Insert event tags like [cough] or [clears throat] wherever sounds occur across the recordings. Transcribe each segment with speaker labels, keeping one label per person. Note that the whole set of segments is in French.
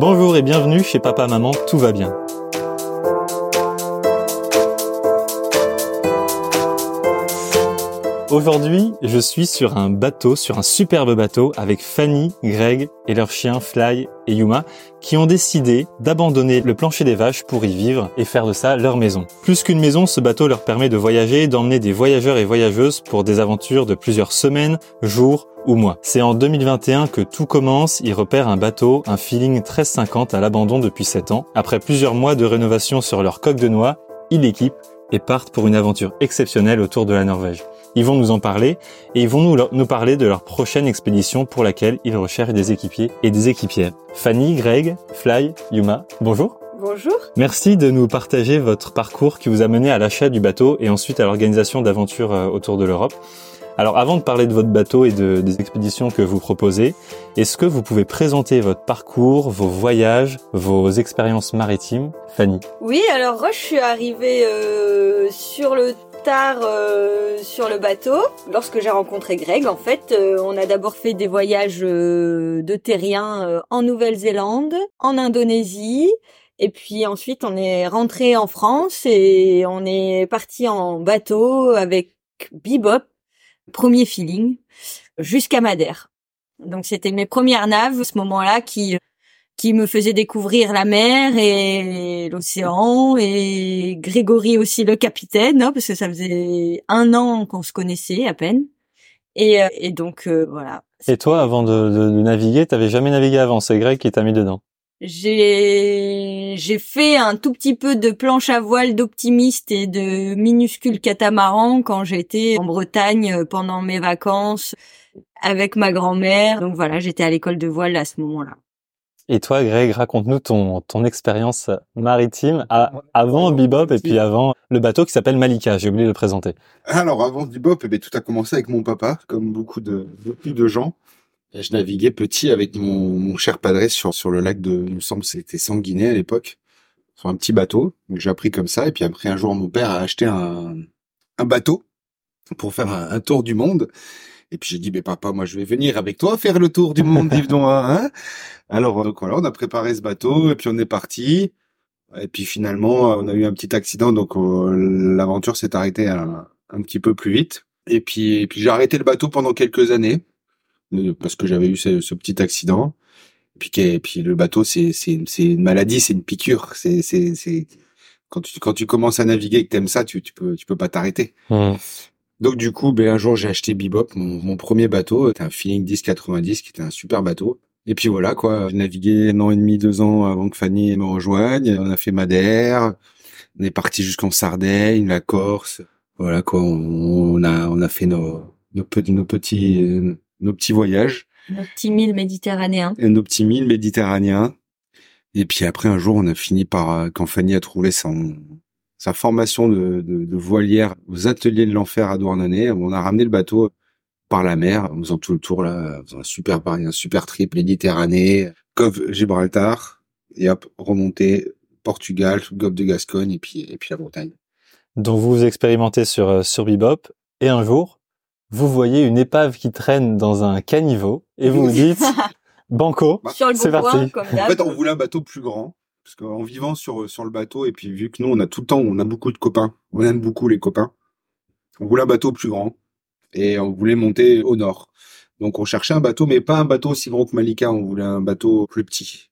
Speaker 1: Bonjour et bienvenue chez Papa Maman, tout va bien. Aujourd'hui, je suis sur un bateau, sur un superbe bateau avec Fanny, Greg et leurs chiens Fly et Yuma qui ont décidé d'abandonner le plancher des vaches pour y vivre et faire de ça leur maison. Plus qu'une maison, ce bateau leur permet de voyager d'emmener des voyageurs et voyageuses pour des aventures de plusieurs semaines, jours ou mois. C'est en 2021 que tout commence, ils repèrent un bateau, un feeling 1350 à l'abandon depuis 7 ans. Après plusieurs mois de rénovation sur leur coque de noix, ils l'équipent et partent pour une aventure exceptionnelle autour de la Norvège. Ils vont nous en parler et ils vont nous, nous parler de leur prochaine expédition pour laquelle ils recherchent des équipiers et des équipières. Fanny, Greg, Fly, Yuma, bonjour.
Speaker 2: Bonjour.
Speaker 1: Merci de nous partager votre parcours qui vous a mené à l'achat du bateau et ensuite à l'organisation d'aventures euh, autour de l'Europe. Alors avant de parler de votre bateau et de, des expéditions que vous proposez, est-ce que vous pouvez présenter votre parcours, vos voyages, vos expériences maritimes? Fanny
Speaker 2: Oui, alors je suis arrivée euh, sur le tard euh, sur le bateau lorsque j'ai rencontré Greg. En fait, euh, on a d'abord fait des voyages euh, de terriens euh, en Nouvelle-Zélande, en Indonésie. Et puis ensuite, on est rentré en France et on est parti en bateau avec Bebop, premier feeling, jusqu'à Madère. Donc c'était mes premières naves ce moment-là qui qui me faisaient découvrir la mer et l'océan et Grégory aussi le capitaine, hein, parce que ça faisait un an qu'on se connaissait à peine. Et, euh, et donc euh, voilà.
Speaker 1: Et toi, avant de, de, de naviguer, t'avais jamais navigué avant C'est Greg qui t'a mis dedans.
Speaker 2: J'ai j'ai fait un tout petit peu de planche à voile d'optimiste et de minuscules catamarans quand j'étais en Bretagne pendant mes vacances avec ma grand-mère. Donc voilà, j'étais à l'école de voile à ce moment-là.
Speaker 1: Et toi, Greg, raconte-nous ton, ton expérience maritime à, avant Bebop et puis avant le bateau qui s'appelle Malika. J'ai oublié de le présenter.
Speaker 3: Alors, avant Bebop, eh bien, tout a commencé avec mon papa, comme beaucoup de, beaucoup de gens. Et je naviguais petit avec mon, mon cher padré sur, sur le lac de, il me semble, c'était Sanguinet à l'époque, sur un petit bateau. Donc, j'ai appris comme ça. Et puis après, un jour, mon père a acheté un, un bateau pour faire un, un tour du monde. Et puis j'ai dit, mais papa, moi je vais venir avec toi faire le tour du monde d'Yves hein Alors donc voilà, on a préparé ce bateau et puis on est parti. Et puis finalement, on a eu un petit accident, donc euh, l'aventure s'est arrêtée un, un, petit peu plus vite. Et puis, et puis j'ai arrêté le bateau pendant quelques années euh, parce que j'avais eu ce, petit accident. Et puis, le bateau, c'est une maladie, c'est une piqûre. C'est quand tu quand tu commences à naviguer et que t'aimes ça, tu tu peux tu peux pas t'arrêter.
Speaker 1: Mmh.
Speaker 3: Donc du coup, ben un jour j'ai acheté Bebop, mon, mon premier bateau, c'était un Feeling 1090 qui était un super bateau. Et puis voilà quoi, j'ai navigué un an et demi, deux ans avant que Fanny me rejoigne. On a fait Madère, on est parti jusqu'en Sardaigne, la Corse. Voilà quoi, on, on a on a fait nos nos, petits nos petits nos petits voyages.
Speaker 2: Nos petits milles méditerranéens.
Speaker 3: Et nos petits milles méditerranéens. Et puis après un jour, on a fini par quand Fanny a trouvé son sa formation de, de, de, voilière aux ateliers de l'enfer à Douarnenez. On a ramené le bateau par la mer, en faisant tout le tour là, en faisant un super pari, un super trip Méditerranée, Cove Gibraltar, et hop, remonter Portugal, Golfe de Gascogne et puis et puis la Bretagne.
Speaker 1: Donc vous vous expérimentez sur euh, sur Bebop et un jour vous voyez une épave qui traîne dans un caniveau et vous vous dites [laughs] banco, c'est parti.
Speaker 2: Comme
Speaker 3: en fait, on voulait un bateau plus grand parce qu'en vivant sur sur le bateau et puis vu que nous on a tout le temps on a beaucoup de copains on aime beaucoup les copains on voulait un bateau plus grand et on voulait monter au nord donc on cherchait un bateau mais pas un bateau aussi grand que Malika on voulait un bateau plus petit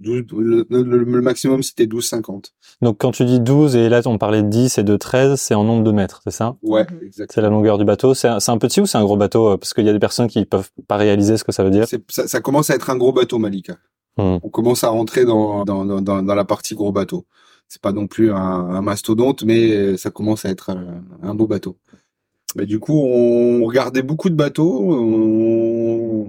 Speaker 3: 12, le, le, le, maximum c'était 12,50.
Speaker 1: Donc quand tu dis 12 et là on parlait de 10 et de 13, c'est en nombre de mètres, c'est ça?
Speaker 3: Ouais, exactement.
Speaker 1: C'est la longueur du bateau. C'est un, un, petit ou c'est un gros bateau? Parce qu'il y a des personnes qui peuvent pas réaliser ce que ça veut dire.
Speaker 3: Ça, ça, commence à être un gros bateau, Malika.
Speaker 1: Mmh.
Speaker 3: On commence à rentrer dans, dans, dans, la partie gros bateau. C'est pas non plus un, mastodonte, mais ça commence à être un, un beau bateau. Mais du coup, on regardait beaucoup de bateaux.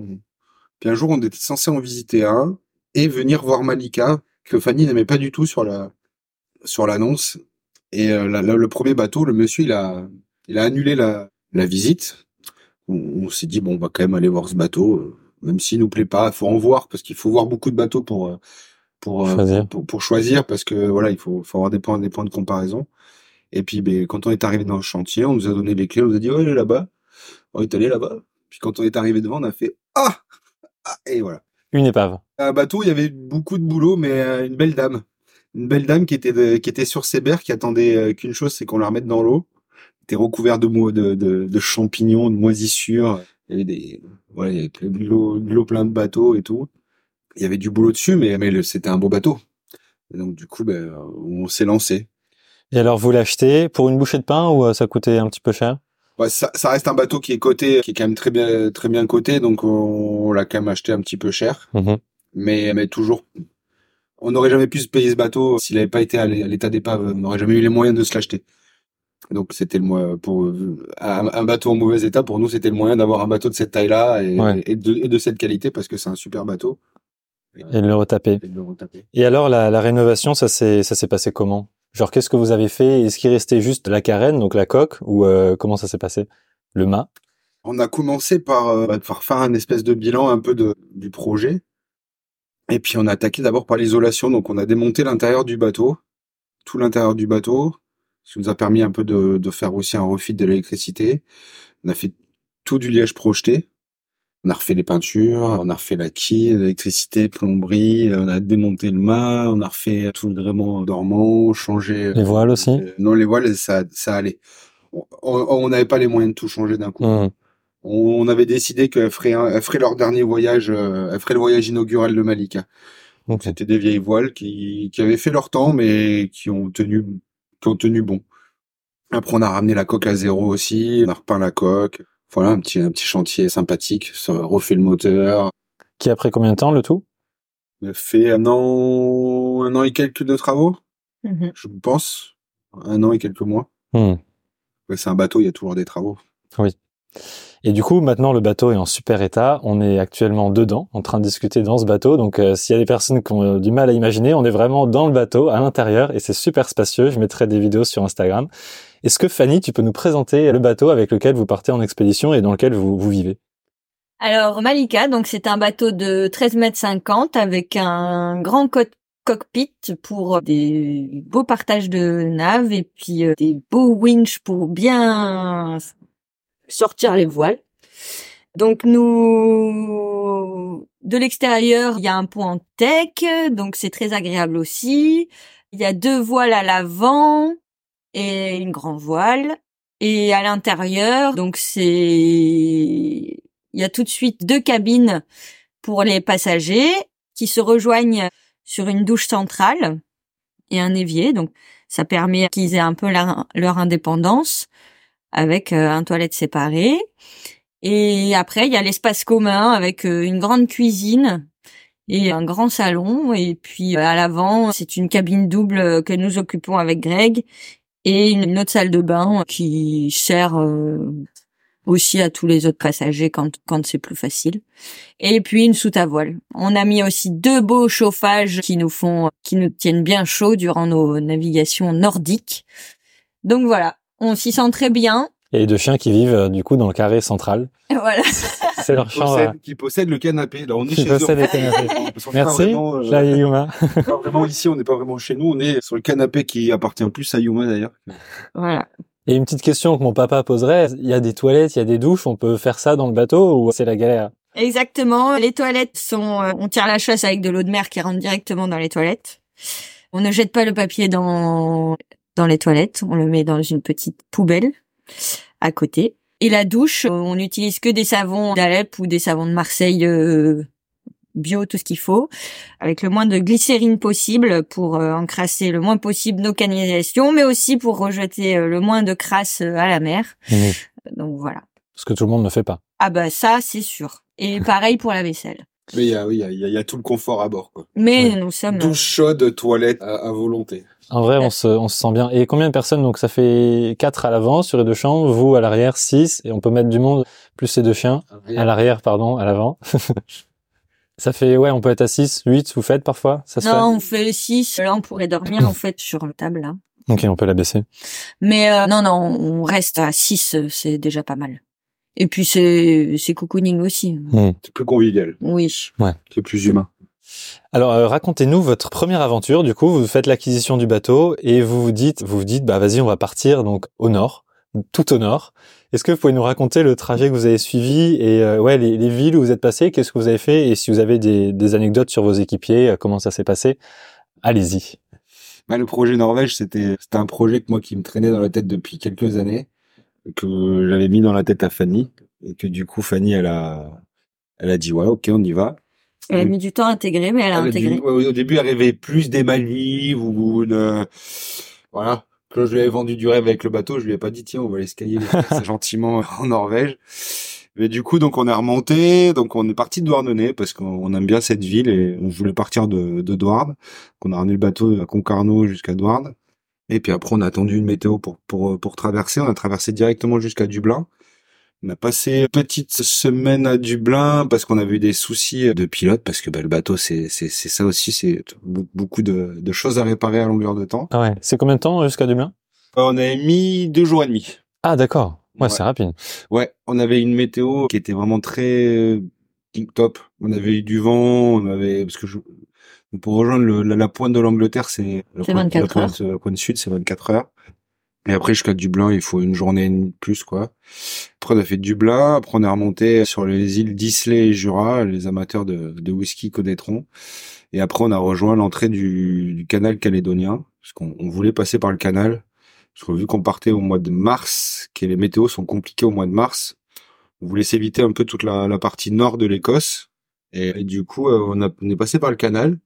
Speaker 3: Puis un jour, on était censé en visiter un et venir voir Malika, que Fanny n'aimait pas du tout sur la sur l'annonce. Et euh, le premier bateau, le monsieur, il a il a annulé la, la visite. On, on s'est dit bon, on va quand même aller voir ce bateau même s'il nous plaît pas, faut en voir parce qu'il faut voir beaucoup de bateaux pour pour
Speaker 1: choisir,
Speaker 3: pour, pour, choisir parce que voilà, il faut, faut avoir des points des points de comparaison. Et puis ben, quand on est arrivé dans le chantier, on nous a donné les clés, on nous a dit ouais, là-bas. On est allé là-bas. Puis quand on est arrivé devant, on a fait ah, ah et voilà.
Speaker 1: une épave.
Speaker 3: Un bateau, il y avait beaucoup de boulot, mais euh, une belle dame. Une belle dame qui était de- qui était sur ses berres, qui attendait euh, qu'une chose, c'est qu'on la remette dans l'eau. était recouvert de, de, de, de champignons, de moisissures. Il y avait des, ouais, il y avait de l'eau, de l'eau plein de bateaux et tout. Il y avait du boulot dessus, mais, mais le- c'était un beau bateau. Et donc, du coup, ben, on s'est lancé.
Speaker 1: Et alors, vous l'achetez pour une bouchée de pain ou euh, ça coûtait un petit peu cher?
Speaker 3: Ça, ça reste un bateau qui est coté, qui est quand même très bien, très bien coté, donc on, on l'a quand même acheté un petit peu cher.
Speaker 1: Mhm. mais
Speaker 3: toujours on n'aurait jamais pu se payer ce bateau s'il n'avait pas été à l'état d'épave on n'aurait jamais eu les moyens de se l'acheter donc c'était le moyen pour un, un bateau en mauvais état pour nous c'était le moyen d'avoir un bateau de cette taille là et,
Speaker 1: Ouais.
Speaker 3: et, de, et de cette qualité parce que c'est un super bateau.
Speaker 1: Et de le retaper.
Speaker 3: Et de le retaper.
Speaker 1: Et alors, la, la rénovation, ça s'est ça s'est passé comment? Genre, qu'est-ce que vous avez fait? Est-ce qu'il restait juste la carène, donc la coque, ou euh, comment ça s'est passé? Le mât?
Speaker 3: On a commencé par, euh, bah, par faire un espèce de bilan un peu de, du projet. Et puis on a attaqué d'abord par l'isolation. Donc on a démonté l'intérieur du bateau tout l'intérieur du bateau ce qui nous a permis un peu de, de faire aussi un refit de l'électricité on a fait tout du liège projeté on a refait les peintures on a refait la quille l'électricité plomberie on a démonté le mât on a refait tout le gréement dormant changé
Speaker 1: Les voiles aussi?
Speaker 3: euh, non les voiles ça ça allait on- n'avait pas les moyens de tout changer d'un coup
Speaker 1: Mhm.
Speaker 3: on avait décidé qu'elles feraient, elles feraient leur dernier voyage, euh, elles feraient le voyage inaugural de Malika.
Speaker 1: Ok.
Speaker 3: C'était des vieilles voiles qui, qui avaient fait leur temps, mais qui ont tenu, qui ont tenu bon. Après, on a ramené la coque à zéro aussi, on a repeint la coque. Voilà, un petit, un petit chantier sympathique, ça refait le moteur.
Speaker 1: Qui a pris combien de temps, le tout?
Speaker 3: On a fait un an, un an et quelques de travaux,
Speaker 2: Mhm.
Speaker 3: je pense. Un an et quelques mois. Ouais, c'est un bateau, il y a toujours des travaux.
Speaker 1: Et du coup, maintenant, le bateau est en super état. On est actuellement dedans, en train de discuter dans ce bateau. Donc, euh, s'il y a des personnes qui ont euh, du mal à imaginer, on est vraiment dans le bateau, à l'intérieur, et c'est super spacieux. Je mettrai des vidéos sur Instagram. Est-ce que Fanny, tu peux nous présenter le bateau avec lequel vous partez en expédition et dans lequel vous, vivez?
Speaker 2: Alors Malika, donc c'est un bateau de 13 mètres 50 avec un grand co- cockpit pour des beaux partages de naves et puis euh, des beaux winches pour bien sortir les voiles. Donc nous, de l'extérieur, il y a un pont en tech, donc c'est très agréable aussi. Il y a deux voiles à l'avant et une grande voile. Et à l'intérieur, donc c'est, il y a tout de suite deux cabines pour les passagers qui se rejoignent sur une douche centrale et un évier. Donc ça permet qu'ils aient un peu leur, leur indépendance avec euh, un toilette séparé. Et après, il y a l'espace commun avec euh, une grande cuisine et un grand salon. Et puis euh, à l'avant, c'est une cabine double que nous occupons avec Greg et une autre salle de bain qui sert aussi à tous les autres passagers quand, quand c'est plus facile. Et puis une soute à voile. On a mis aussi deux beaux chauffages qui nous font, qui nous tiennent bien chaud durant nos navigations nordiques. Donc voilà, on s'y sent très bien.
Speaker 1: Et deux chiens qui vivent, euh, du coup, dans le carré central. [laughs]
Speaker 2: Voilà.
Speaker 1: C'est leur
Speaker 3: possède,
Speaker 1: euh,
Speaker 3: qui possède le canapé. Là, on est
Speaker 1: Qui
Speaker 3: chez eux.
Speaker 1: possède le canapé. [laughs] Merci,
Speaker 3: vraiment, euh,
Speaker 1: Yuma.
Speaker 3: pas vraiment [laughs] ici, on n'est pas vraiment chez nous, on est sur le canapé qui appartient plus à Yuma d'ailleurs.
Speaker 2: Voilà.
Speaker 1: Et une petite question que mon papa poserait, il y a des toilettes, il y a des douches, on peut faire ça dans le bateau ou c'est la galère?
Speaker 2: Exactement. Les toilettes sont, euh, on tire la chasse avec de l'eau de mer qui rentre directement dans les toilettes. On ne jette pas le papier dans dans les toilettes. On le met dans une petite poubelle à côté. Et la douche, euh, on n'utilise que des savons d'Alep ou des savons de Marseille euh, bio, tout ce qu'il faut, avec le moins de glycérine possible pour euh, encrasser le moins possible nos canalisations, mais aussi pour rejeter euh, le moins de crasse euh, à la mer. Donc voilà.
Speaker 1: Ce que tout le monde ne fait pas.
Speaker 2: Ah bah ça, c'est sûr. Et [laughs] pareil pour la vaisselle.
Speaker 3: Mais il y a, oui, il y a, il y a- il y a tout le confort à bord. Quoi.
Speaker 2: Mais
Speaker 1: Ouais.
Speaker 2: nous sommes...
Speaker 3: Douche chaude, toilette à, à volonté.
Speaker 1: En vrai, on se, on se sent bien. Et combien de personnes Donc ça fait quatre à l'avant sur les deux chambres, vous à l'arrière six, et on peut mettre du monde plus ces deux chiens à l'arrière, pardon, à l'avant. [laughs] ça fait ouais, on peut être à 6, 8, vous faites parfois, ça se
Speaker 2: Non, on fait 6. Là, on pourrait dormir en fait sur la table là.
Speaker 1: Ok, on peut la baisser.
Speaker 2: Mais euh, non, non, on reste à 6, c'est déjà pas mal. Et puis c'est c'est cocooning aussi.
Speaker 3: C'est plus convivial,
Speaker 2: Oui.
Speaker 3: c'est plus humain.
Speaker 1: Alors euh, racontez-nous votre première aventure. Du coup, vous faites l'acquisition du bateau et vous vous dites, vous vous dites, bah vas-y, on va partir donc au nord, tout au nord. Est-ce que vous pouvez nous raconter le trajet que vous avez suivi et euh, ouais les, les, villes où vous êtes passé, qu'est-ce que vous avez fait et si vous avez des, des anecdotes sur vos équipiers, euh, comment ça s'est passé Allez-y.
Speaker 3: Bah, le projet Norvège, c'était c'était un projet que moi qui me traînait dans la tête depuis quelques années, que j'avais mis dans la tête à Fanny et que du coup Fanny elle a elle a dit ouais ok on y va.
Speaker 2: Elle a mis du temps à intégrer, mais elle a
Speaker 3: Elle
Speaker 2: intégré.
Speaker 3: au début, elle rêvait plus des Maldives ou une, voilà. Quand je lui avais vendu du rêve avec le bateau, je lui ai pas dit, tiens, on va aller skier [laughs] gentiment en Norvège. Mais du coup, donc on est remonté, donc on est parti de Douarnenez parce qu'on aime bien cette ville et on voulait partir de, de Douarn. On a ramené le bateau à Concarneau jusqu'à Douarn. Et puis après, on a attendu une météo pour, pour, pour traverser. On a traversé directement jusqu'à Dublin. On a passé une petite semaine à Dublin parce qu'on avait eu des soucis de pilote parce que bah, le bateau c'est c'est c'est ça aussi c'est be- beaucoup de, de choses à réparer à longueur de temps.
Speaker 1: Ah ouais. C'est combien de temps jusqu'à Dublin?
Speaker 3: Euh, On avait mis deux jours et demi.
Speaker 1: Ah d'accord. Ouais,
Speaker 3: Ouais.
Speaker 1: c'est rapide.
Speaker 3: Ouais, on avait une météo qui était vraiment très euh, top. On avait eu du vent, on avait parce que je, pour rejoindre le- la, la pointe de l'Angleterre, c'est la
Speaker 2: C'est
Speaker 3: pointe-
Speaker 2: 24
Speaker 3: la pointe, euh, la pointe sud, c'est 24 heures. Et après jusqu'à Dublin, il faut une journée de plus quoi. Après on a fait Dublin, après on est remonté sur les îles d'Islay et Jura, les amateurs de, de whisky connaîtront. Et après on a rejoint l'entrée du, du canal calédonien parce qu'on on voulait passer par le canal. Parce que vu qu'on partait au mois de mars, que les météos sont compliqués au mois de mars, on voulait s'éviter un peu toute la, la partie nord de l'Écosse. Et, et du coup, euh, on, a, on est passé par le canal.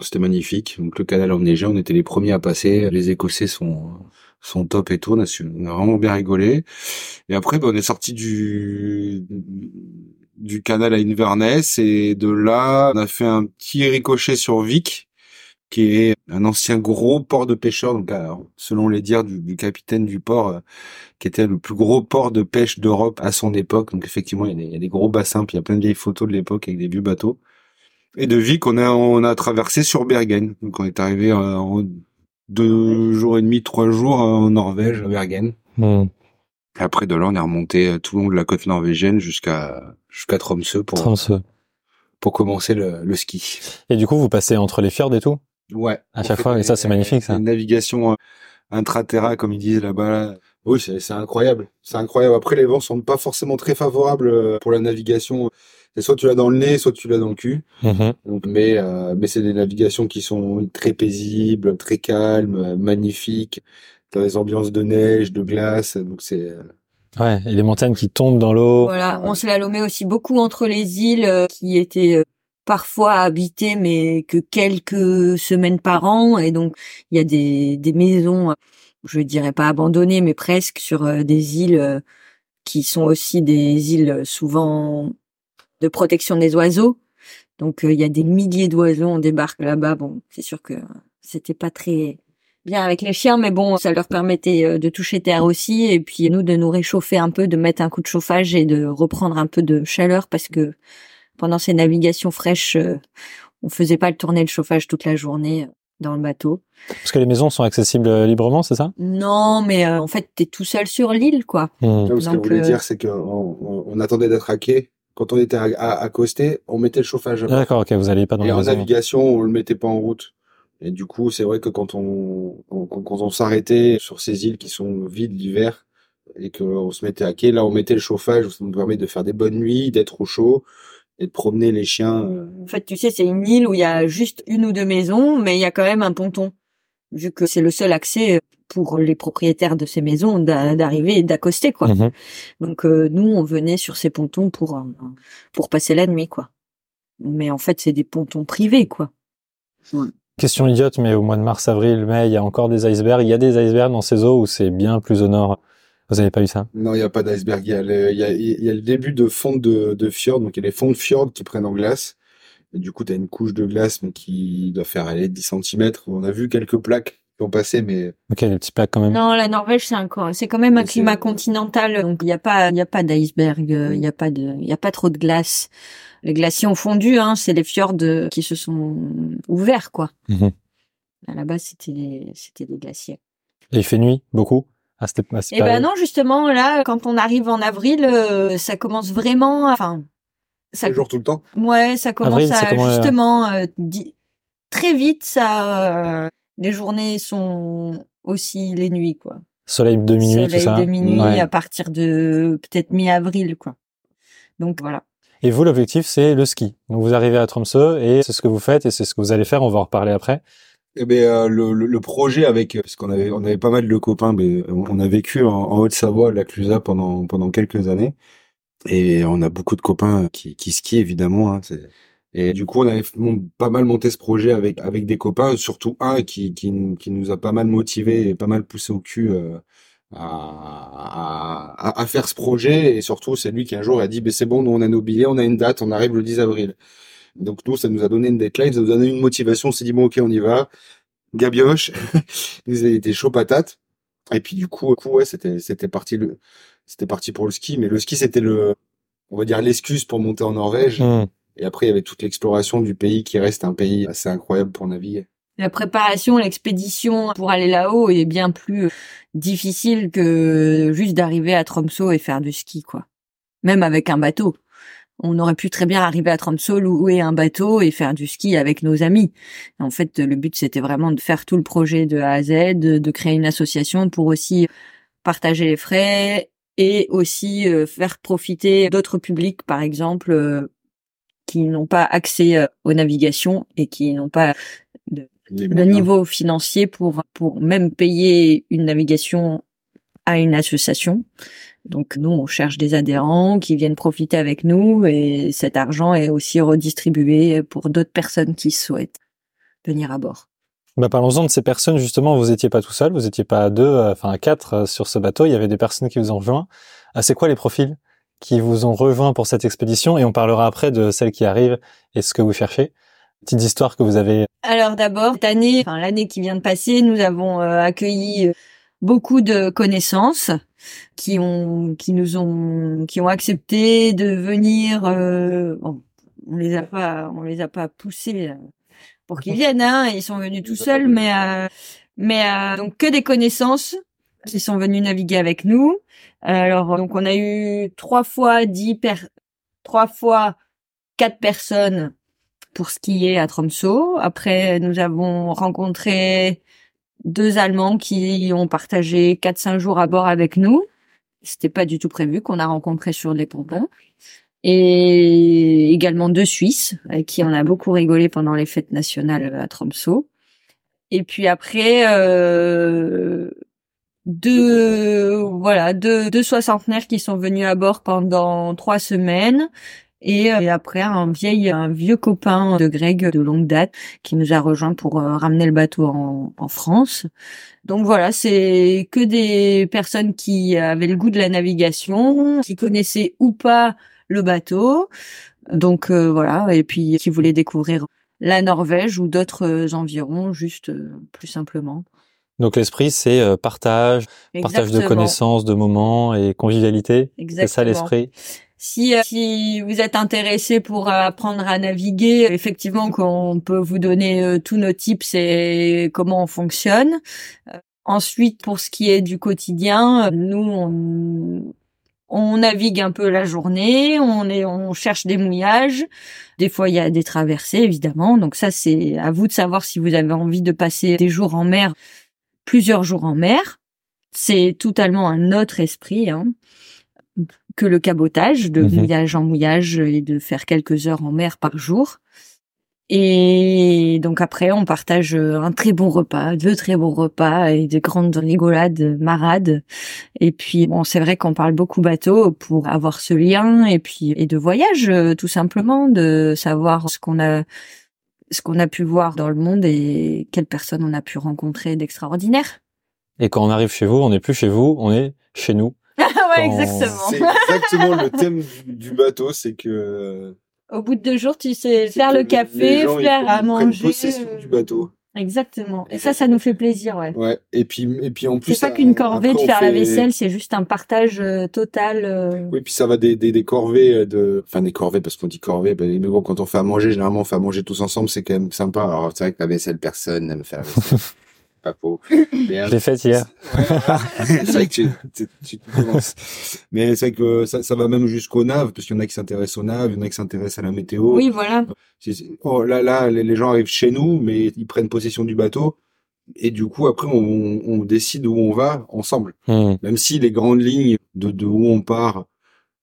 Speaker 3: C'était magnifique. Donc le canal enneigé, on était les premiers à passer. Les Écossais sont sont top et tout. On a, vraiment bien rigolé. Et après, ben, on est sorti du du canal à Inverness et de là, on a fait un petit ricochet sur Vic, qui est un ancien gros port de pêcheurs. Donc, alors, selon les dires du, du capitaine du port, euh, qui était le plus gros port de pêche d'Europe à son époque. Donc effectivement, il y, a des, il y a des gros bassins, puis il y a plein de vieilles photos de l'époque avec des vieux bateaux. Et de Vic, on a on a traversé sur Bergen. Donc on est arrivé euh, en deux jours et demi, trois jours euh, en Norvège, à Bergen.
Speaker 1: Hmm.
Speaker 3: Après de là, on est remonté euh, tout le long de la côte norvégienne jusqu'à jusqu'à Tromsø pour
Speaker 1: Tromsø.
Speaker 3: pour commencer le, le ski.
Speaker 1: Et du coup, vous passez entre les fjords et tout?
Speaker 3: Ouais.
Speaker 1: À chaque fois, et ça, c'est magnifique, ça.
Speaker 3: Une navigation intra-terra, comme ils disent là-bas. là. Oui, c'est incroyable. C'est incroyable. Après, les vents sont pas forcément très favorables pour la navigation. C'est soit tu l'as dans le nez, soit tu l'as dans le cul.
Speaker 1: Mhm.
Speaker 3: Donc, mais euh, mais c'est des navigations qui sont très paisibles, très calmes, magnifiques. Dans les ambiances de neige, de glace. Donc c'est euh,
Speaker 1: Ouais, et les montagnes qui tombent dans l'eau.
Speaker 2: Voilà, on slalomait aussi beaucoup entre les îles euh, qui étaient euh, parfois habitées mais que quelques semaines par an et donc il y a des des maisons je dirais pas abandonnées mais presque sur euh, des îles euh, qui sont aussi des îles souvent de protection des oiseaux. Donc euh, il y a des milliers d'oiseaux on débarque là-bas. Bon, c'est sûr que c'était pas très bien avec les chiens, mais bon, ça leur permettait euh, de toucher terre aussi, et puis nous de nous réchauffer un peu, de mettre un coup de chauffage et de reprendre un peu de chaleur parce que pendant ces navigations fraîches, euh, on faisait pas le tourner le chauffage toute la journée dans le bateau.
Speaker 1: Parce que les maisons sont accessibles librement, c'est ça?
Speaker 2: Non, mais euh, en fait, t'es tout seul sur l'île, quoi.
Speaker 1: Hmm.
Speaker 3: Là, ce
Speaker 2: Donc,
Speaker 3: voulait
Speaker 2: euh,
Speaker 3: dire, c'est qu'on on, attendait d'être à quai. Quand on était à, à, accosté, on mettait le chauffage.
Speaker 1: Ah, D'accord, ok, vous allez pas dans
Speaker 3: Et
Speaker 1: les
Speaker 3: en navigation, on le mettait pas en route. Et du coup, c'est vrai que quand on, on- quand, quand on s'arrêtait sur ces îles qui sont vides l'hiver et qu'on se mettait à quai, là, on mettait le chauffage, ça nous permet de faire des bonnes nuits, d'être au chaud et de promener les chiens. euh,
Speaker 2: En fait, tu sais, c'est une île où il y a juste une ou deux maisons, mais il y a quand même un ponton. Vu que c'est le seul accès pour les propriétaires de ces maisons d'a- d'arriver et d'accoster, quoi.
Speaker 1: Mhm.
Speaker 2: Donc euh, nous, on venait sur ces pontons pour euh, pour passer la nuit, quoi. Mais en fait, c'est des pontons privés, quoi.
Speaker 1: Question idiote, mais au mois de mars, avril, mai, il y a encore des icebergs. Il y a des icebergs dans ces eaux où c'est bien plus au nord? Vous avez pas eu ça?
Speaker 3: Non, il n'y a pas d'iceberg. Il y a le, il y a, y a le début de fonte de, de fjord, donc il y a les fonds de fjord qui prennent en glace. Et du coup, tu as une couche de glace, mais qui doit faire aller 10 cm. On a vu quelques plaques qui ont passé, mais
Speaker 1: Ok, des petits plaques quand même.
Speaker 2: Non, la Norvège, c'est un co- c'est quand même un climat continental, donc il n'y a pas, il y a pas d'iceberg, euh, il y a pas de, il y a pas trop de glace. Les glaciers ont fondu, hein, c'est les fjords qui se sont ouverts, quoi.
Speaker 1: Mhm.
Speaker 2: À la base, c'était des, c'était des glaciers.
Speaker 1: Et il fait nuit, beaucoup à cette, à cette
Speaker 2: Et ben non, justement, là, quand on arrive en avril, euh, ça commence vraiment, enfin, ça,
Speaker 3: jour tout le temps.
Speaker 2: ouais, ça commence
Speaker 1: Avril,
Speaker 2: à
Speaker 1: comment, euh,
Speaker 2: justement euh, très vite, ça, euh, les journées sont aussi les nuits, quoi.
Speaker 1: Soleil de minuit,
Speaker 2: Soleil
Speaker 1: tout ça.
Speaker 2: de? minuit
Speaker 1: Ouais.
Speaker 2: à partir de peut-être mi-avril, quoi. Donc voilà.
Speaker 1: Et vous, l'objectif, c'est le ski. Donc vous arrivez à Tromsø et c'est ce que vous faites et c'est ce que vous allez faire. On va en reparler après.
Speaker 3: Eh euh, le, le, le projet avec parce qu'on avait on avait pas mal de copains, mais on a vécu en, en Haute-Savoie, à la Clusaz pendant pendant quelques années, et on a beaucoup de copains qui qui skient évidemment. Hein, et du coup on avait pas mal monté ce projet avec avec des copains, surtout un qui qui qui nous a pas mal motivé et pas mal poussé au cul. euh, à, à, à faire ce projet et surtout c'est lui qui un jour a dit ben c'est bon nous on a nos billets on a une date on arrive le 10 avril donc nous ça nous a donné une deadline ça nous a donné une motivation on s'est dit bon ok on y va Gabioche, [laughs] ils étaient chaud patate. Et puis du coup, ouais, c'était c'était parti le c'était parti pour le ski, mais le ski c'était le on va dire l'excuse pour monter en Norvège.
Speaker 1: Hmm.
Speaker 3: Et après il y avait toute l'exploration du pays qui reste un pays assez incroyable pour naviguer.
Speaker 2: La préparation, l'expédition pour aller là-haut est bien plus difficile que juste d'arriver à Tromsø et faire du ski, quoi. Même avec un bateau. On aurait pu très bien arriver à Tromsø, louer un bateau et faire du ski avec nos amis. En fait, le but, c'était vraiment de faire tout le projet de A à Z, de, de créer une association pour aussi partager les frais et aussi euh, faire profiter d'autres publics, par exemple, euh, qui n'ont pas accès euh, aux navigations et qui n'ont pas le
Speaker 3: moyens.
Speaker 2: niveau financier pour pour même payer une navigation à une association. Donc nous, on cherche des adhérents qui viennent profiter avec nous et cet argent est aussi redistribué pour d'autres personnes qui souhaitent venir à bord.
Speaker 1: Bah, parlons-en de ces personnes, justement. Vous étiez pas tout seul, vous étiez pas à deux, euh, enfin à quatre euh, sur ce bateau. Il y avait des personnes qui vous ont rejoint. Ah, c'est quoi les profils qui vous ont rejoint pour cette expédition? Et on parlera après de celles qui arrivent et ce que vous cherchez. Petite histoire que vous avez.
Speaker 2: Alors d'abord, cette année, enfin l'année qui vient de passer, nous avons euh, accueilli euh, beaucoup de connaissances qui ont qui nous ont qui ont accepté de venir euh, on les a pas on les a pas poussés euh, pour qu'ils viennent hein, ils sont venus tout seuls mais euh, mais euh, donc que des connaissances qui sont venus naviguer avec nous alors donc on a eu trois fois dix per trois fois quatre personnes pour skier à Tromsø. Après, nous avons rencontré deux Allemands qui ont partagé 4-5 jours à bord avec nous. C'était pas du tout prévu qu'on a rencontré sur les pontons. Et également deux Suisses avec qui on a beaucoup rigolé pendant les fêtes nationales à Tromsø. Et puis après, euh, deux, voilà, deux, deux soixantenaires qui sont venus à bord pendant trois semaines. Et, euh, après, un vieil, un vieux copain de Greg de longue date qui nous a rejoint pour euh, ramener le bateau en France. Donc voilà, c'est que des personnes qui avaient le goût de la navigation, qui connaissaient ou pas le bateau. Donc euh, voilà, et puis qui voulaient découvrir la Norvège ou d'autres euh, environs, juste euh, plus simplement.
Speaker 1: Donc l'esprit, c'est euh, partage, partage de
Speaker 2: Exactement.
Speaker 1: connaissances, de moments et convivialité. C'est ça
Speaker 2: Exactement.
Speaker 1: l'esprit.
Speaker 2: Si, si vous êtes intéressé pour apprendre à naviguer, effectivement, qu'on peut vous donner tous nos tips et comment on fonctionne. Ensuite, pour ce qui est du quotidien, nous, on, on navigue un peu la journée, on est, on cherche des mouillages. Des fois, il y a des traversées, évidemment. Donc ça, c'est à vous de savoir si vous avez envie de passer des jours en mer, plusieurs jours en mer. C'est totalement un autre esprit. Hein que le cabotage, de
Speaker 1: Mhm.
Speaker 2: mouillage en mouillage et de faire quelques heures en mer par jour. Et donc après, on partage un très bon repas, deux très bons repas et des grandes rigolades, marades. Et puis, bon, c'est vrai qu'on parle beaucoup bateau pour avoir ce lien et puis et de voyage, euh, tout simplement, de savoir ce qu'on a ce qu'on a pu voir dans le monde et quelles personnes on a pu rencontrer d'extraordinaire.
Speaker 1: Et quand on arrive chez vous, on n'est plus chez vous, on est chez nous. [laughs]
Speaker 2: ouais,
Speaker 1: Quand-
Speaker 2: exactement.
Speaker 3: C'est exactement le thème du, du bateau, c'est que
Speaker 2: Au bout de deux jours, tu sais faire le
Speaker 3: les
Speaker 2: café,
Speaker 3: gens, ils
Speaker 2: faire à
Speaker 3: prennent
Speaker 2: manger.
Speaker 3: possession du bateau.
Speaker 2: Exactement. Et ça, ça nous fait plaisir, ouais.
Speaker 3: Ouais. Et puis et puis en plus
Speaker 2: C'est pas qu'une corvée
Speaker 3: après,
Speaker 2: de faire la vaisselle, c'est juste un partage euh, total. euh,
Speaker 3: Oui, puis ça va des, des, des corvées euh, de, enfin des corvées parce qu'on dit corvée, ben, mais bon, quand on fait à manger, généralement on fait à manger tous ensemble, c'est quand même sympa. Alors c'est vrai que la vaisselle, personne n'aime faire la vaisselle. [laughs] pas faux. [clears throat] Mais, euh,
Speaker 1: Je l'ai faite hier.
Speaker 3: c'est vrai que tu, tu, tu commences. Mais c'est vrai que ça, ça va même jusqu'aux naves, parce qu'il y en a qui s'intéressent aux naves, il y en a qui s'intéressent à la météo.
Speaker 2: Oui, voilà.
Speaker 3: Oh, là, là, les, les gens arrivent chez nous, mais ils prennent possession du bateau. Et du coup, après, on, on décide où on va ensemble.
Speaker 1: Hmm.
Speaker 3: Même si les grandes lignes de, de où on part,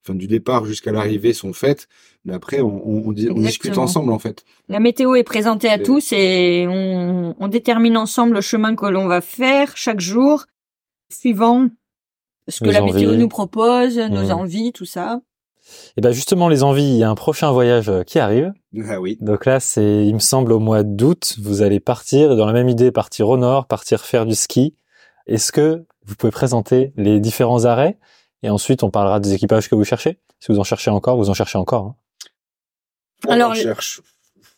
Speaker 3: enfin du départ jusqu'à l'arrivée sont faites, mais après, on, on, on di- on discute ensemble en fait.
Speaker 2: La météo est présentée à tous et on, on détermine ensemble le chemin que l'on va faire chaque jour, suivant ce que
Speaker 1: Nos
Speaker 2: la météo nous propose, nos
Speaker 1: Mhm.
Speaker 2: envies, tout ça.
Speaker 1: Et ben justement, les envies, il y a un prochain voyage euh, qui arrive.
Speaker 3: Ah oui.
Speaker 1: Donc là, c'est, il me semble, au mois d'août, vous allez partir, dans la même idée, partir au nord, partir faire du ski. Est-ce que vous pouvez présenter les différents arrêts? Et ensuite, on parlera des équipages que vous cherchez. Si vous en cherchez encore, vous en cherchez encore. hein.
Speaker 2: Alors,
Speaker 3: on cherche.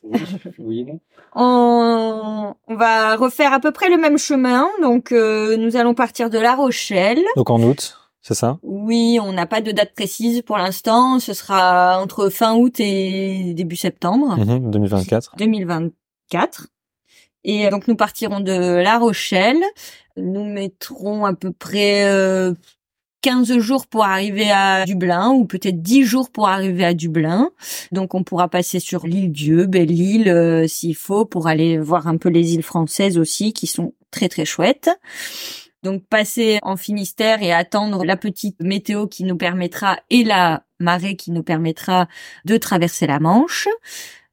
Speaker 3: Oui, [laughs] oui, non.
Speaker 2: On, on va refaire à peu près le même chemin. Donc, euh, nous allons partir de La Rochelle.
Speaker 1: Donc en août, c'est ça?
Speaker 2: Oui, on n'a pas de date précise pour l'instant. Ce sera entre fin août et début septembre.
Speaker 1: Mhm, 2024.
Speaker 2: 2024. Et euh, donc nous partirons de La Rochelle. Nous mettrons à peu près euh, 15 jours pour arriver à Dublin ou peut-être 10 jours pour arriver à Dublin. Donc on pourra passer sur l'île Dieu, Belle-Île euh, s'il faut pour aller voir un peu les îles françaises aussi qui sont très très chouettes. Donc passer en Finistère et attendre la petite météo qui nous permettra et la marée qui nous permettra de traverser la Manche.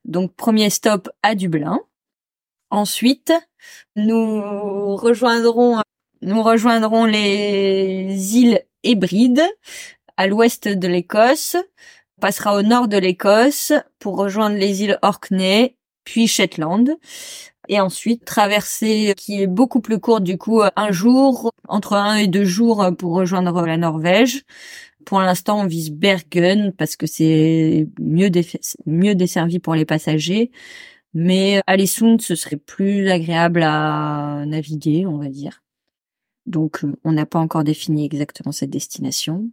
Speaker 2: Donc premier stop à Dublin. Ensuite, nous rejoindrons nous rejoindrons les îles Hébrides à l'ouest de l'Écosse. Passera au nord de l'Écosse pour rejoindre les îles Orkney, puis Shetland. Et ensuite, traverser, qui est beaucoup plus courte du coup, un jour, entre un et deux jours pour rejoindre la Norvège. Pour l'instant, on vise Bergen parce que c'est mieux desservi pour les passagers. Mais Alessund, ce serait plus agréable à naviguer, on va dire. Donc, euh, on n'a pas encore défini exactement cette destination.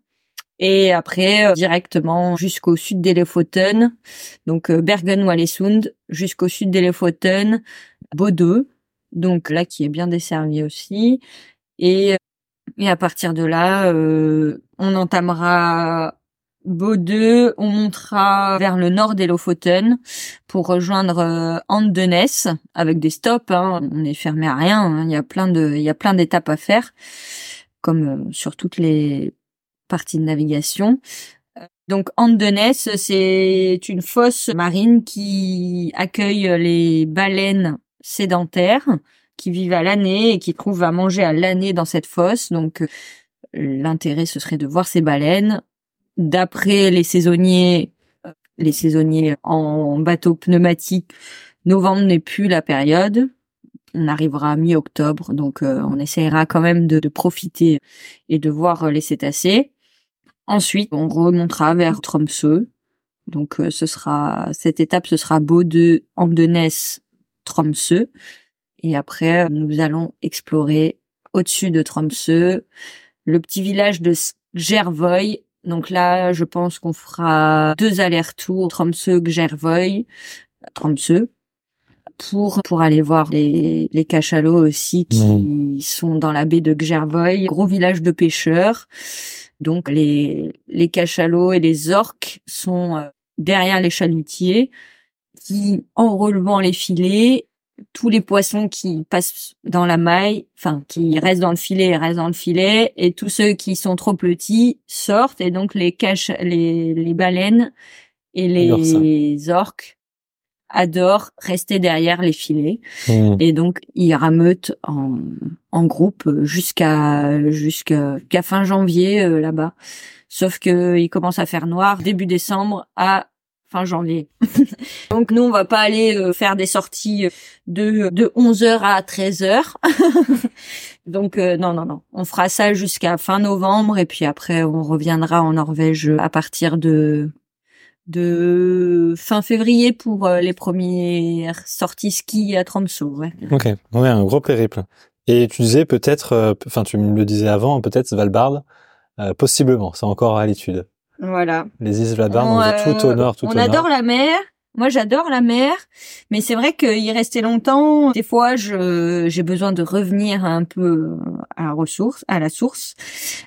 Speaker 2: Et après, euh, directement jusqu'au sud d'Elefoten, donc euh, Bergen ou Alessund, jusqu'au sud d'Elefoten, Bodø, donc là qui est bien desservi aussi. Et, et à partir de là, euh, on entamera Bodø, on montera vers le nord d'Elofoten pour rejoindre euh, Andenes avec des stops. Hein. On n'est fermé à rien. hein. Il y a plein de, il y a plein d'étapes à faire, comme euh, sur toutes les parties de navigation. Donc Andenes, c'est une fosse marine qui accueille les baleines sédentaires qui vivent à l'année et qui trouvent à manger à l'année dans cette fosse. Donc euh, l'intérêt ce serait de voir ces baleines. D'après les saisonniers, euh, les saisonniers en bateau pneumatique, novembre n'est plus la période. On arrivera à mi-octobre, donc euh, on essaiera quand même de, de profiter et de voir euh, les cétacés. Ensuite, on remontera vers Tromsø. Donc ce sera cette étape, ce sera Bodø, Andenes, Tromsø. Et après, nous allons explorer au-dessus de Tromsø le petit village de Gervoy. Donc là, je pense qu'on fera deux allers-retours Tromsø, Gervoy, Tromsø pour pour aller voir les les cachalots aussi qui sont dans la baie de Gervoy, gros village de pêcheurs. Donc les les cachalots et les orques sont euh, derrière les chalutiers qui en relevant les filets tous les poissons qui passent dans la maille, enfin qui restent dans le filet, restent dans le filet, et tous ceux qui sont trop petits sortent, et donc les caches, les, les baleines et les orques adorent rester derrière les filets,
Speaker 1: Mhm.
Speaker 2: et donc ils rameutent en, en groupe jusqu'à jusqu'à jusqu'à fin janvier euh, là-bas. Sauf que il commence à faire noir début décembre à fin janvier. [laughs] Donc nous on va pas aller euh, faire des sorties euh, de de 11h à 13h. [laughs] Donc euh, non non non, on fera ça jusqu'à fin novembre et puis après on reviendra en Norvège à partir de de fin février pour euh, les premières sorties ski à Tromsø, ouais.
Speaker 1: Ok, ouais, un gros périple. Et tu disais peut-être, euh, enfin tu me le disais avant, peut-être Svalbard, euh, possiblement, c'est encore à l'étude.
Speaker 2: Voilà.
Speaker 1: Les îles Svalbard,
Speaker 2: On,
Speaker 1: on est tout
Speaker 2: euh,
Speaker 1: au nord, tout
Speaker 2: on
Speaker 1: au
Speaker 2: adore
Speaker 1: nord.
Speaker 2: la mer. Moi, j'adore la mer, mais c'est vrai qu'y rester longtemps, des fois, je j'ai besoin de revenir un peu à la ressource, à la source.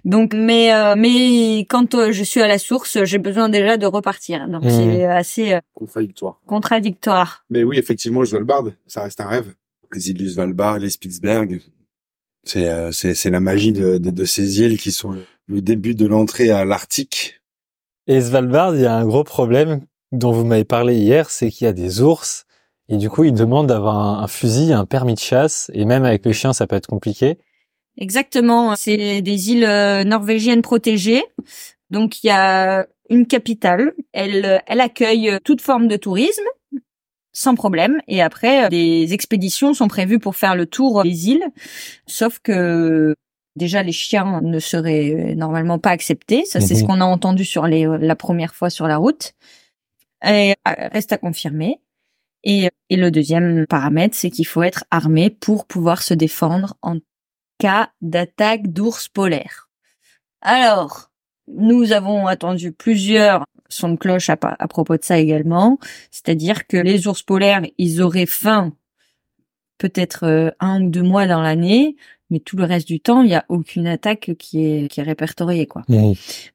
Speaker 2: Donc, mais euh, mais quand euh, je suis à la source, j'ai besoin déjà de repartir. Donc,
Speaker 1: Mhm.
Speaker 2: c'est assez euh,
Speaker 3: Contradictoire.
Speaker 2: contradictoire.
Speaker 3: Mais oui, effectivement, Svalbard, ça reste un rêve. les îles du Svalbard, les Spitzberg. C'est euh, c'est c'est la magie de, de, de ces îles qui sont le début de l'entrée à l'Arctique.
Speaker 1: Et Svalbard, il y a un gros problème dont vous m'avez parlé hier, c'est qu'il y a des ours. Et du coup ils demandent d'avoir un, fusil, un permis de chasse. Et même avec le chien ça peut être compliqué.
Speaker 2: Exactement, c'est des îles euh, norvégiennes protégées. Donc il y a une capitale, elle elle accueille toute forme de tourisme sans problème. Et après des expéditions sont prévues pour faire le tour des îles. Sauf que déjà les chiens ne seraient normalement pas acceptés, ça c'est ce
Speaker 1: Mhm.
Speaker 2: qu'on a entendu sur les la première fois sur la route. Et euh, reste à confirmer. Et, et le deuxième paramètre, c'est qu'il faut être armé pour pouvoir se défendre en cas d'attaque d'ours polaires. Alors, nous avons attendu plusieurs sons de cloche à, propos de ça également, c'est-à-dire que les ours polaires, ils auraient faim peut-être euh, un ou deux mois dans l'année, mais tout le reste du temps, il n'y a aucune attaque qui est, qui est répertoriée, quoi.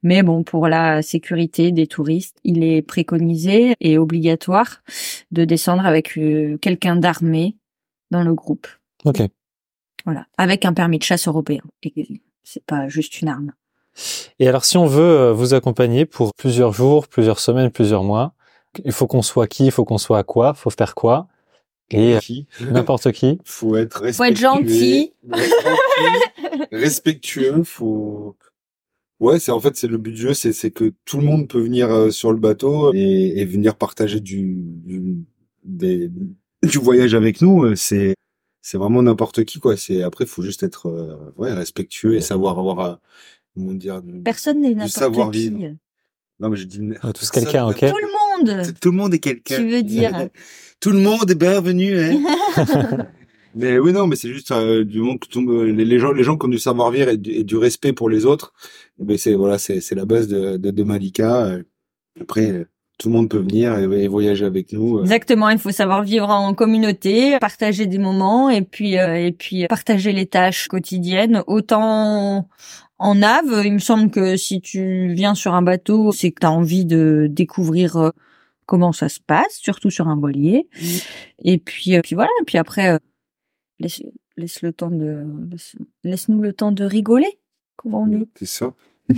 Speaker 2: Mais bon, pour la sécurité des touristes, il est préconisé et obligatoire de descendre avec euh, quelqu'un d'armé dans le groupe.
Speaker 1: Ok.
Speaker 2: Voilà, avec un permis de chasse européen. Et c'est pas juste une arme.
Speaker 1: Et alors si on veut euh, vous accompagner pour plusieurs jours, plusieurs semaines, plusieurs mois, il faut qu'on soit qui, il faut qu'on soit à quoi, faut faire quoi? Et euh,
Speaker 3: Qui
Speaker 1: n'importe qui.
Speaker 3: faut être respectueux.
Speaker 2: Faut être gentil. [laughs]
Speaker 3: respectueux, faut Ouais, c'est en fait c'est le but du jeu, c'est c'est que tout le monde peut venir euh, sur le bateau et, et venir partager du du, des- du voyage avec nous. euh, C'est c'est vraiment n'importe qui quoi. C'est après faut juste être euh, ouais respectueux et savoir avoir euh, comment dire. du-
Speaker 2: Personne n'est n'importe qui.
Speaker 3: Non mais je dis
Speaker 1: Ah, tous quelqu'un, ok.
Speaker 2: Tout le monde,
Speaker 3: Tout le monde est quelqu'un.
Speaker 2: tu veux dire. [laughs]
Speaker 3: Tout le monde est bienvenu. Hein. [laughs] mais oui, non, mais c'est juste euh, du moment que tout- les, les gens, les gens qui ont du savoir-vivre et, du- et du respect pour les autres. Mais c'est voilà, c'est c'est la base de, de, de Malika. Euh, Après, euh, tout le monde peut venir et, voyager avec nous. euh.
Speaker 2: Exactement, il faut savoir vivre en communauté, partager des moments et puis euh, et puis partager les tâches quotidiennes. Autant en nave, il me semble que si tu viens sur un bateau, c'est que tu as envie de découvrir euh, comment ça se passe, surtout sur un voilier. Et puis euh, puis voilà, et puis après euh, laisse laisse le temps de laisse, laisse-nous le temps de rigoler. Comment on dit
Speaker 3: C'est ça. [laughs]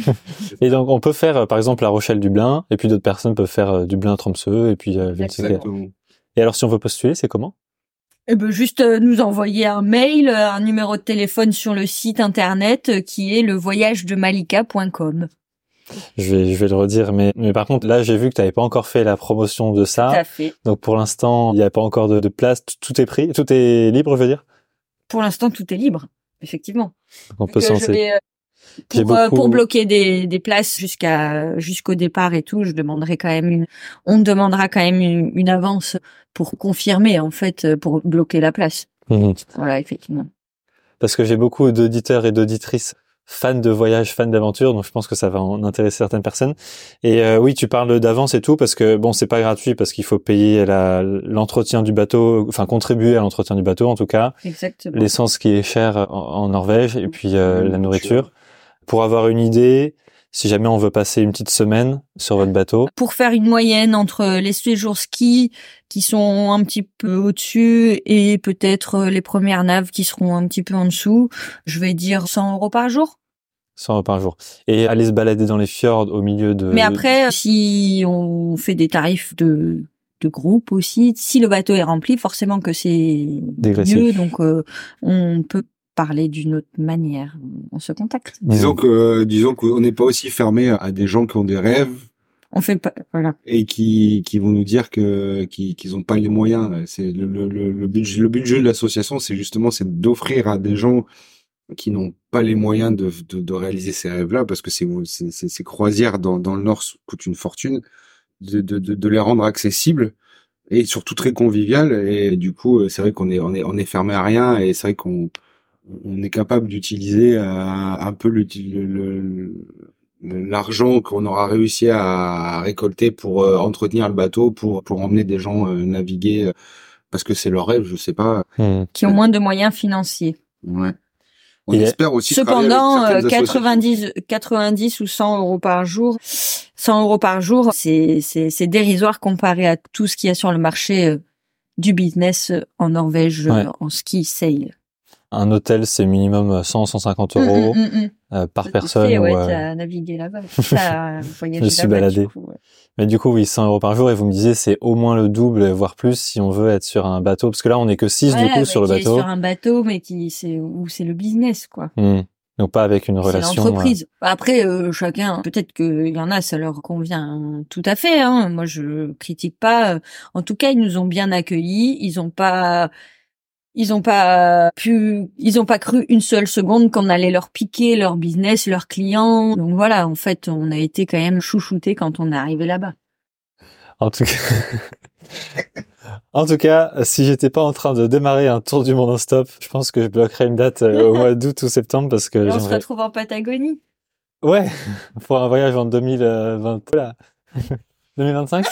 Speaker 1: Et donc on peut faire euh, par exemple La Rochelle Dublin et puis d'autres personnes peuvent faire Dublin Tromsø et puis euh, je ne sais quel-
Speaker 3: Exactement.
Speaker 1: Et alors si on veut postuler, c'est comment?
Speaker 2: Eh ben juste euh, nous envoyer un mail, euh, un numéro de téléphone sur le site internet euh, qui est le voyagedemalika.com.
Speaker 1: je vais, je vais le redire, mais, mais par contre, là, j'ai vu que tu n'avais pas encore fait la promotion de
Speaker 2: Tout
Speaker 1: ça.
Speaker 2: à fait.
Speaker 1: Donc, pour l'instant, il n'y a pas encore de, de place. Tout- Tout est pris. Tout est libre, je veux dire?
Speaker 2: Pour l'instant, tout est libre, effectivement.
Speaker 1: On peut
Speaker 2: Donc, pour, euh,
Speaker 1: beaucoup-
Speaker 2: pour bloquer des, des places jusqu'à jusqu'au départ et tout, je demanderai quand même une, on demandera quand même une, une avance pour confirmer en fait euh, pour bloquer la place.
Speaker 1: Mhm.
Speaker 2: Voilà, effectivement.
Speaker 1: Parce que j'ai beaucoup d'auditeurs et d'auditrices fans de voyage, fans d'aventure, donc je pense que ça va en intéresser certaines personnes. Et euh, oui, tu parles d'avance et tout, parce que bon, c'est pas gratuit, parce qu'il faut payer la- l'entretien du bateau, enfin contribuer à l'entretien du bateau en tout cas,
Speaker 2: Exactement.
Speaker 1: l'essence qui est chère en, en Norvège, et puis euh,
Speaker 3: la nourriture.
Speaker 1: Pour avoir une idée, si jamais on veut passer une petite semaine sur votre bateau,
Speaker 2: pour faire une moyenne entre les séjours ski qui sont un petit peu au-dessus et peut-être les premières naves qui seront un petit peu en dessous, je vais dire 100 euros par jour.
Speaker 1: 100 euros par jour. Et aller se balader dans les fjords au milieu de...
Speaker 2: Mais après, si on fait des tarifs de, de groupe aussi, si le bateau est rempli, forcément que c'est mieux, donc euh, on peut parler d'une autre manière. On se contacte.
Speaker 3: Disons que disons qu'on n'est pas aussi fermé à des gens qui ont des rêves
Speaker 2: On fait pas, voilà.
Speaker 3: et qui qui vont nous dire que qui qu'ils ont pas les moyens. C'est le le le, le but le jeu de l'association, c'est justement c'est d'offrir à des gens qui n'ont pas les moyens de de, de réaliser ces rêves-là parce que c'est- ces croisières dans dans le Nord coûtent une fortune de de de, de les rendre accessibles et surtout très conviviales et du coup c'est vrai qu'on est on est on est fermé à rien et c'est vrai qu'on on est capable d'utiliser euh, un peu le, le- le- l'argent qu'on aura réussi à récolter pour euh, entretenir le bateau, pour pour emmener des gens euh, naviguer, euh, parce que c'est leur rêve, je sais pas.
Speaker 1: Mhm.
Speaker 2: Qui ont moins de moyens financiers.
Speaker 3: Ouais. On
Speaker 1: Et-
Speaker 3: espère aussi
Speaker 2: Cependant,
Speaker 3: avec
Speaker 2: euh,
Speaker 3: certaines associations.
Speaker 2: 90, 90 ou 100 euros par jour, 100 euros par jour, c'est c'est c'est dérisoire comparé à tout ce qu'il y a sur le marché euh, du business en Norvège
Speaker 1: Ouais.
Speaker 2: en ski sail.
Speaker 1: Un hôtel, c'est minimum 100, 150 euros
Speaker 2: Mm, mm, mm, mm.
Speaker 1: euh, par personne.
Speaker 2: sais, ouais,
Speaker 1: ou, euh,
Speaker 2: navigué là-bas. [laughs]
Speaker 1: Je suis baladé.
Speaker 2: du coup, ouais.
Speaker 1: Mais du coup, oui, 100 euros par jour. Et vous me disiez, c'est au moins le double, voire plus, si on veut être sur un bateau. Parce que là, on est que 6 du coup sur le bateau.
Speaker 2: sur un bateau, mais qui c'est où c'est le business, quoi.
Speaker 1: Hmm. Donc pas avec une relation.
Speaker 2: l'entreprise. Après, euh, chacun, peut-être qu'il y en a, ça leur convient tout à fait. Hein. Moi, je critique pas. En tout cas, ils nous ont bien accueillis. Ils ont pas, ils ont pas pu, ils ont pas cru une seule seconde qu'on allait leur piquer leur business, leurs clients. Donc voilà, en fait, on a été quand même chouchoutés quand on est arrivé là-bas.
Speaker 1: En tout cas. [laughs] En tout cas, si j'étais pas en train de démarrer un tour du monde en stop, je pense que je bloquerais une date euh, au mois d'août ou septembre parce que [laughs]
Speaker 2: Et on se retrouve en Patagonie.
Speaker 1: Ouais, [laughs] pour un voyage en 2020, voilà. 2025.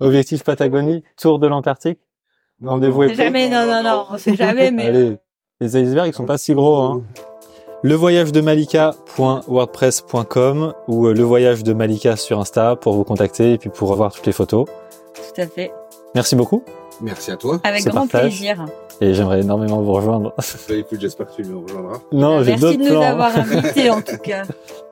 Speaker 1: Objectif Patagonie, tour de l'Antarctique? Rendez-vous est
Speaker 2: jamais, non, non, non, on sait jamais, mais
Speaker 1: Allez, les icebergs ils sont pas si gros. Hein. Le voyage de malika.wordpress.com ou euh, le voyage de Malika sur Insta pour vous contacter et puis pour revoir toutes les photos.
Speaker 2: tout à fait.
Speaker 1: Merci beaucoup
Speaker 3: Merci à toi.
Speaker 2: Avec grand
Speaker 1: partage.
Speaker 2: plaisir.
Speaker 1: et j'aimerais énormément vous rejoindre.
Speaker 3: Bah, écoute, j'espère que tu nous rejoindras.
Speaker 1: non, j'ai
Speaker 2: Merci
Speaker 1: d'autres
Speaker 2: de nous
Speaker 1: plans.
Speaker 2: avoir invités, en tout cas. [laughs]